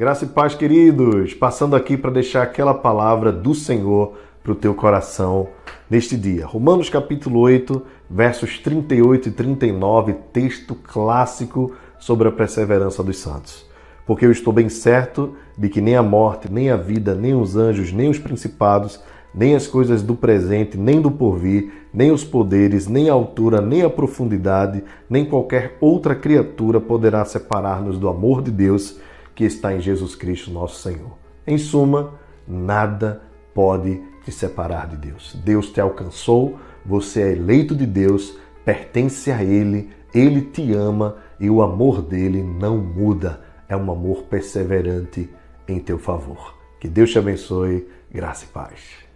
Graça e paz, queridos. Passando aqui para deixar aquela palavra do Senhor para o teu coração neste dia. Romanos capítulo 8, versos 38 e 39, texto clássico sobre a perseverança dos santos. Porque eu estou bem certo de que nem a morte, nem a vida, nem os anjos, nem os principados, nem as coisas do presente, nem do porvir, nem os poderes, nem a altura, nem a profundidade, nem qualquer outra criatura poderá separar-nos do amor de Deus que está em Jesus Cristo, nosso Senhor. Em suma, nada pode te separar de Deus. Deus te alcançou, você é eleito de Deus, pertence a Ele, Ele te ama e o amor dele não muda. É um amor perseverante em teu favor. Que Deus te abençoe, graça e paz.